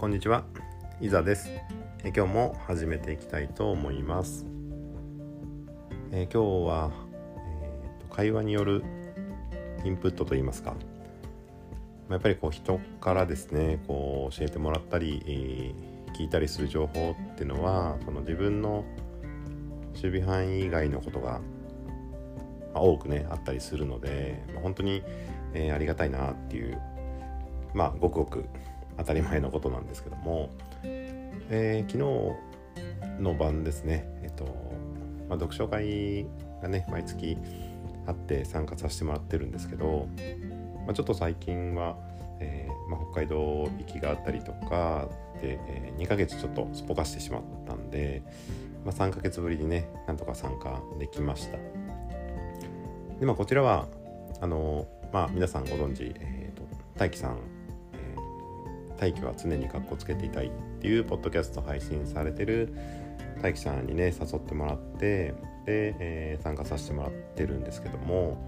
こんにちは。いざです。え今日も始めていきたいと思います。え今日は、えーと会話によるインプットといいますか、やっぱりこう人からですね、こう教えてもらったり、えー聞いたりする情報っていうのは、その自分の守備範囲以外のことが、多くねあったりするので、本当に、えーありがたいなっていうまあごくごく当たり前のことなんですけども、えー昨日の晩ですねえっと、まあ、読書会がね毎月あって参加させてもらってるんですけど、まあ、ちょっと最近は、えーまあ、北海道行きがあったりとかで、え2ヶ月ちょっとすっぽかしてしまったんで、まあ、3ヶ月ぶりにねなんとか参加できました。でまあこちらはあのまあ皆さんご存知、えー、と大輝さん、大輝は常に格好つけていたいっていうポッドキャスト配信されてる大輝さんにね誘ってもらってで、えー参加させてもらってるんですけども、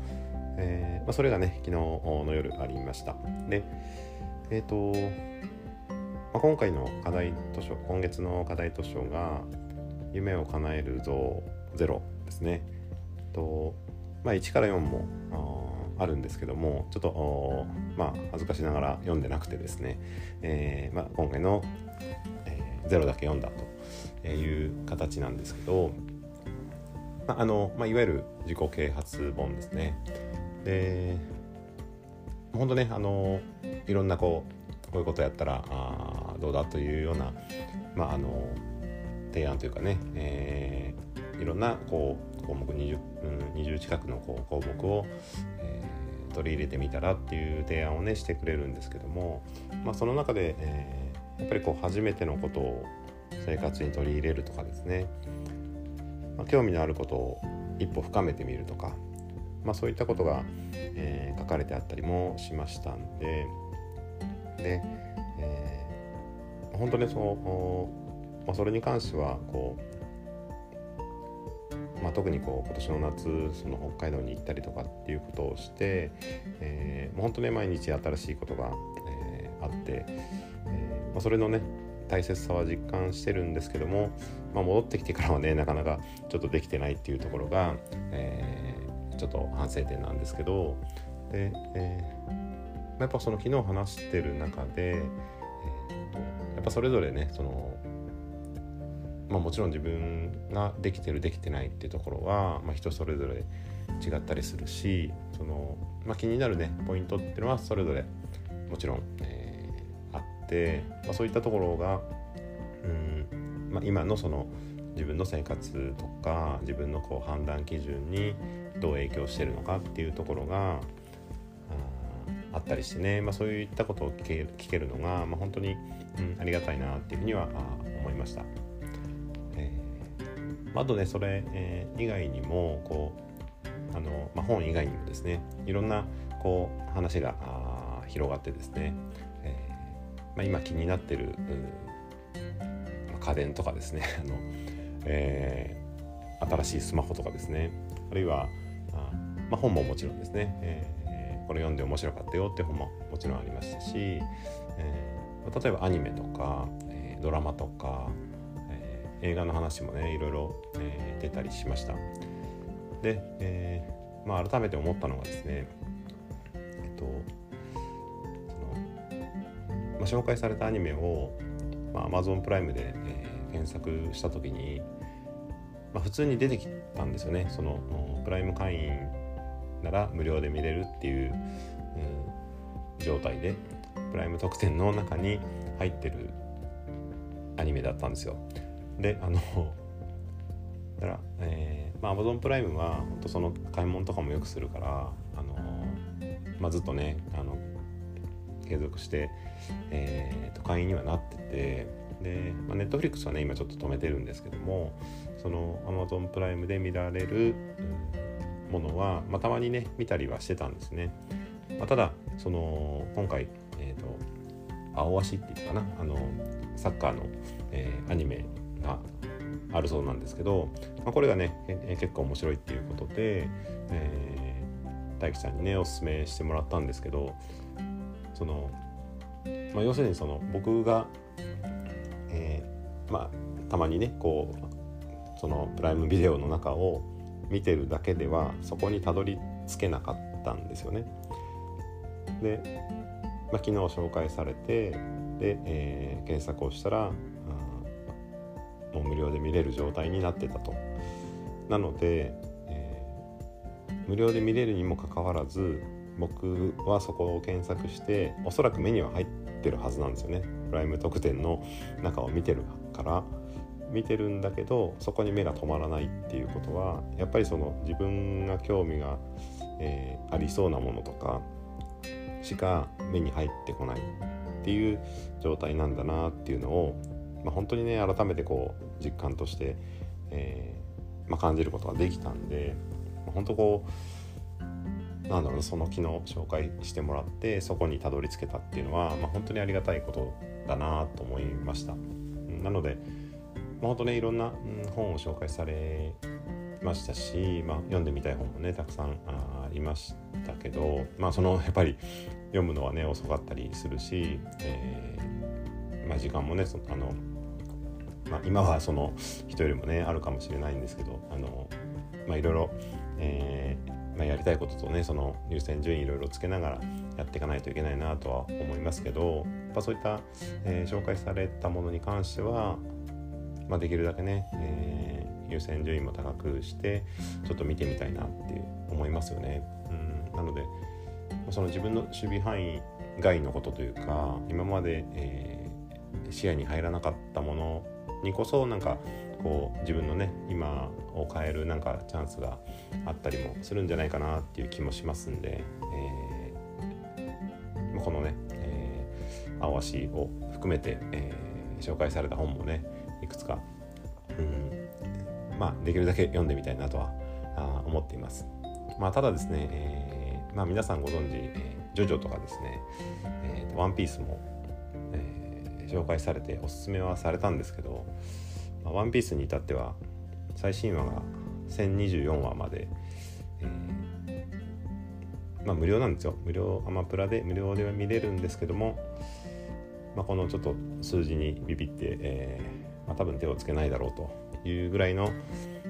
えーまあ、それがね昨日の夜ありました。でえっ、と、まあ、今回の課題図書今月の課題図書が「夢を叶える像ゼロ」ですね。とまあ、1から4もあるんですけどもちょっとまあ恥ずかしながら読んでなくてですね、えーまあ、今回の、えーゼロだけ読んだという形なんですけど、まあのまあ、いわゆる自己啓発本ですね。で本当ねあのいろんなこうこういうことやったらあどうだというような、まあ、あの提案というかね、えーいろんなこう項目 20,、うん、20近くのこう項目を、えー取り入れてみたらっていう提案をねしてくれるんですけども、まあ、その中で、えーやっぱりこう初めてのことを生活に取り入れるとかですね、まあ、興味のあることを一歩深めてみるとか、まあ、そういったことが、えー書かれてあったりもしましたんでで、えー本当ねその、まあ、それに関してはこう、まあ、特にこう今年の夏その北海道に行ったりとかっていうことをして、えーもう本当ね毎日新しいことが、えーあって、えーまあ、それのね大切さは実感してるんですけども、まあ、戻ってきてからはねなかなかちょっとできてないっていうところが、えーちょっと反省点なんですけどで、えーまやっぱその昨日話してる中で、えーやっぱそれぞれねそのまあ、もちろん自分ができてるできてないっていうところは、まあ、人それぞれ違ったりするしその、まあ、気になるねポイントっていうのはそれぞれもちろん、えーあって、まあ、そういったところが、うんまあ、今のその自分の生活とか自分のこう判断基準にどう影響してるのかっていうところがあったりしてね、まあ、そういったことを聞けるのが、まあ、本当に、うん、ありがたいなっていうふうには思いました。えーあとねそれ、えー以外にもこうあの、まあ、本以外にもですねいろんなこう話があ広がってですね、えーまあ、今気になってる、うまあ家電とかですね あの、えー新しいスマホとかですねあるいはあ、まあ、本ももちろんですね、えーこれ読んで面白かったよって本ももちろんありましたし、えー例えばアニメとか、えードラマとか、映画の話もねいろいろ、えー出たりしましたで、えーまあ、改めて思ったのがですねえっとその、まあ、紹介されたアニメを、まあ、Amazon プライムで、えー検索した時に、まあ、普通に出てきたんですよねそのプライム会員なら無料で見れるっていう、うん状態でプライム特典の中に入ってるアニメだったんですよ。であのだから、えーまあ、Amazon プライムは本当その買い物とかもよくするからあの、まあ、ずっとねあの継続して、えーと会員にはなっててで、まあ、Netflix はね今ちょっと止めてるんですけどもその Amazon プライムで見られる、ものは、まあ、たまにね見たりはしてたんですね。まあ、ただその今回、えー、と青足っていうかなあのサッカーの、えーアニメがあるそうなんですけど、まあ、これがね、え結構面白いっていうことで、えー大樹さんにねおすすめしてもらったんですけどその、まあ、要するにその僕がえー、まあたまにねこうそのプライムビデオの中を見てるだけではそこにたどり着けなかったんですよね。で、まあ、昨日紹介されてで、えー、検索をしたら、もう無料で見れる状態になってたと。なので、えー、無料で見れるにもかかわらず僕はそこを検索しておそらく目には入ってるはずなんですよねプライム特典の中を見てるから見てるんだけどそこに目が止まらないっていうことはやっぱりその自分が興味が、えー、ありそうなものとかしか目に入ってこないっていう状態なんだなっていうのを、まあ、本当にね改めてこう実感として、えー、まあ、感じることができたんで、まあ、本当こうなんだろうその昨日紹介してもらってそこにたどり着けたっていうのは、まあ、本当にありがたいことだなと思いました。なので、まあ、本当ねいろんな、本を紹介されましたし、まあ、読んでみたい本もねたくさんありましたけど、まあ、そのやっぱり読むのはね遅かったりするし、えー、まあ、時間もねあの、まあ、今はその人よりもねあるかもしれないんですけどあの、まあ、いろいろ、えー、まあ、やりたいこととねその優先順位いろいろつけながらやっていかないといけないなとは思いますけどやっぱそういった、えー、紹介されたものに関しては、ま、できるだけね、え優先順位も高くしてちょっと見てみたいなって思いますよね。うん、なのでその自分の守備範囲外のことというか今まで、えー、視野に入らなかったものにこそなんかこう自分のね今を変えるなんかチャンスがあったりもするんじゃないかなっていう気もしますんで、えー、このね、えー、青足を含めて、えー、紹介された本もねいくつか、うん、まあ、できるだけ読んでみたいなとはあ思っています。まあ、ただですね、えー、まあ、皆さんご存知、えー、ジョジョとかですね、えー、ワンピースも、紹介されておすすめはされたんですけど、まあ、ワンピースに至っては最新話が1024話まで、えー、まあ、無料なんですよ無料アマプラで無料では見れるんですけども、まあ、このちょっと数字にビビって、えーまあ、多分手をつけないだろうというぐらいの、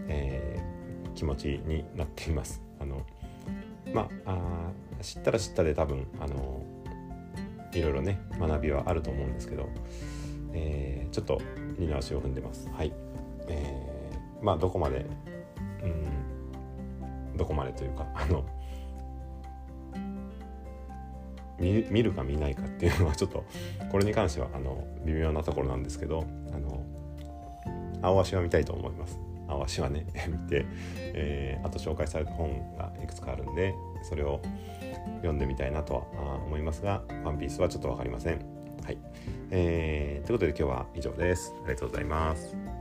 えー、気持ちになっています。あのまあ知ったら知ったで多分あのいろいろね学びはあると思うんですけど、えー、ちょっと二の足を踏んでます。はい。えー、まあどこまでうんどこまでというかあの見るか見ないかっていうのはちょっとこれに関してはあの微妙なところなんですけどあの青足は見たいと思います青足はね 見て、えー、あと紹介された本がいくつかあるんでそれを読んでみたいなとは思いますが「ワンピースはちょっと分かりません。はい、えー、ということで今日は以上です。ありがとうございます。